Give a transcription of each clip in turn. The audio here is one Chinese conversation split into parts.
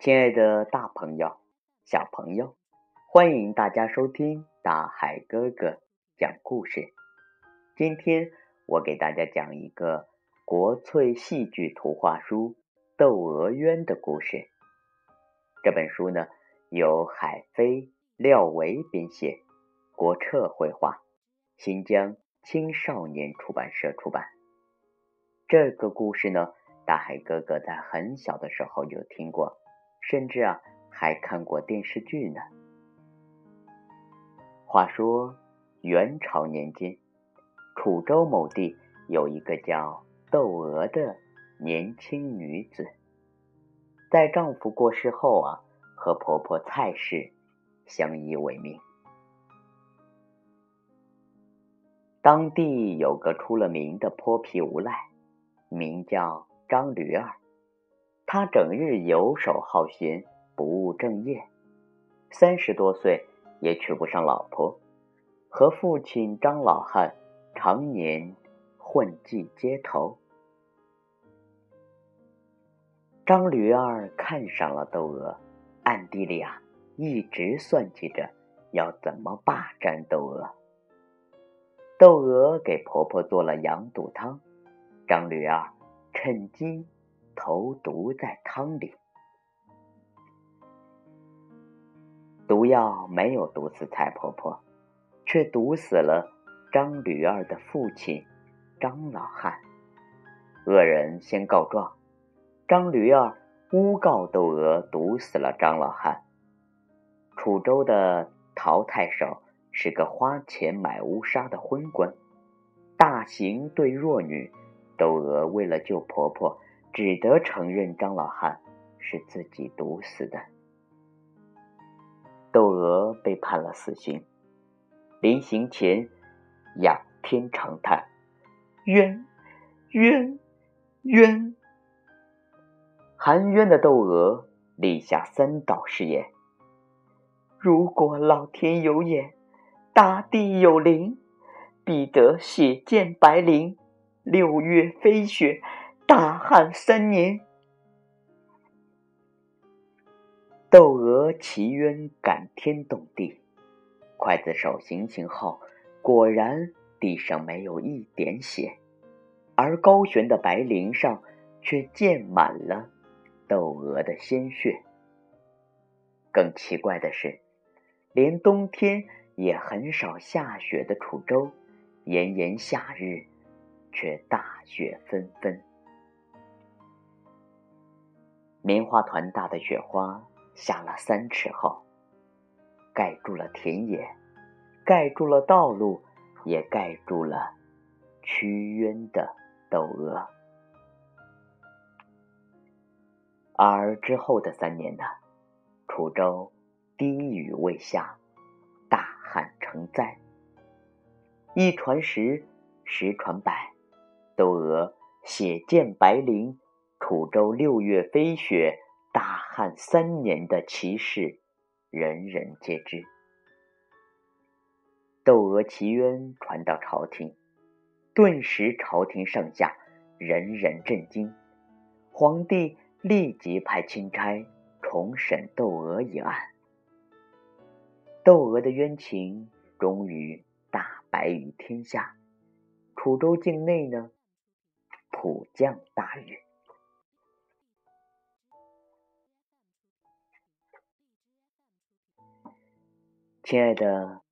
亲爱的大朋友、小朋友，欢迎大家收听大海哥哥讲故事。今天我给大家讲一个国粹戏剧图画书《窦娥冤》的故事。这本书呢，由海飞、廖维编写，国策绘画，新疆青少年出版社出版。这个故事呢，大海哥哥在很小的时候就听过。甚至啊，还看过电视剧呢。话说元朝年间，楚州某地有一个叫窦娥的年轻女子，在丈夫过世后啊，和婆婆蔡氏相依为命。当地有个出了名的泼皮无赖，名叫张驴儿。他整日游手好闲，不务正业，三十多岁也娶不上老婆，和父亲张老汉常年混迹街头。张驴儿看上了窦娥，暗地里啊一直算计着要怎么霸占窦娥。窦娥给婆婆做了羊肚汤，张驴儿趁机。投毒在汤里，毒药没有毒死蔡婆婆，却毒死了张驴儿的父亲张老汉。恶人先告状，张驴儿诬告窦娥毒死了张老汉。楚州的陶太守是个花钱买乌纱的昏官，大刑对弱女。窦娥为了救婆婆。只得承认张老汉是自己毒死的。窦娥被判了死刑，临刑前仰天长叹：“冤，冤，冤！”含冤的窦娥立下三道誓言：“如果老天有眼，大地有灵，必得血溅白绫，六月飞雪。”大旱三年，窦娥祈冤感天动地。刽子手行刑后，果然地上没有一点血，而高悬的白绫上却溅满了窦娥的鲜血。更奇怪的是，连冬天也很少下雪的楚州，炎炎夏日却大雪纷纷。棉花团大的雪花下了三尺厚，盖住了田野，盖住了道路，也盖住了屈冤的窦娥。而之后的三年呢，楚州滴雨未下，大旱成灾。一传十，十传百，窦娥血溅白绫。楚州六月飞雪，大旱三年的奇事，人人皆知。窦娥奇冤传到朝廷，顿时朝廷上下人人震惊。皇帝立即派钦差重审窦娥一案。窦娥的冤情终于大白于天下，楚州境内呢，普降大雨。亲爱的，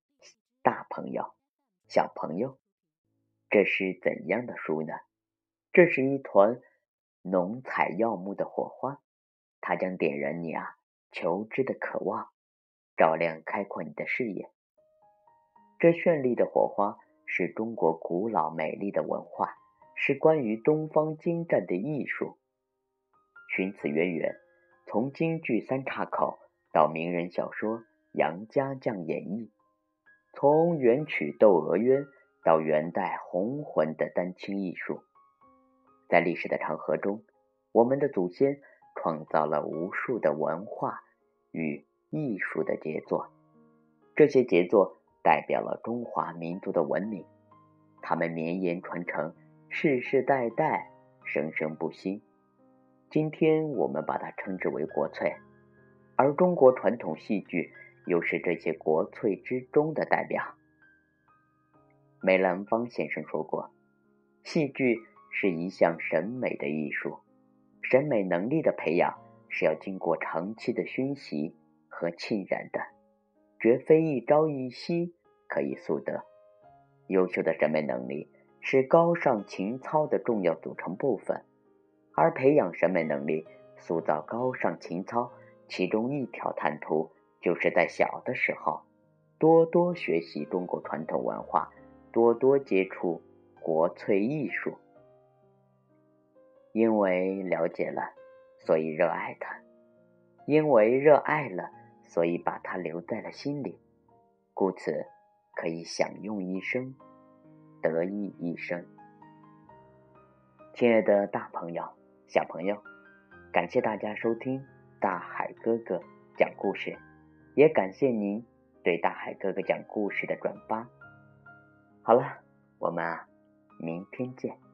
大朋友、小朋友，这是怎样的书呢？这是一团浓彩耀目的火花，它将点燃你啊求知的渴望，照亮开阔你的视野。这绚丽的火花是中国古老美丽的文化，是关于东方精湛的艺术。寻此渊源，从京剧三岔口到名人小说。杨家将演绎，从元曲《窦娥冤》到元代红魂的丹青艺术，在历史的长河中，我们的祖先创造了无数的文化与艺术的杰作。这些杰作代表了中华民族的文明，它们绵延传承，世世代代生生不息。今天我们把它称之为国粹，而中国传统戏剧又是这些国粹之中的代表。梅兰芳先生说过：“戏剧是一项审美的艺术，审美能力的培养是要经过长期的熏习和浸染的，绝非一朝一夕可以速得。优秀的审美能力是高尚情操的重要组成部分，而培养审美能力、塑造高尚情操，其中一条坦途，就是在小的时候多多学习中国传统文化。”多多接触国粹艺术，因为了解了，所以热爱它；因为热爱了，所以把它留在了心里，故此可以享用一生，得意一生。亲爱的大朋友、小朋友，感谢大家收听大海哥哥讲故事，也感谢您对大海哥哥讲故事的转发。好了，我们啊，明天见。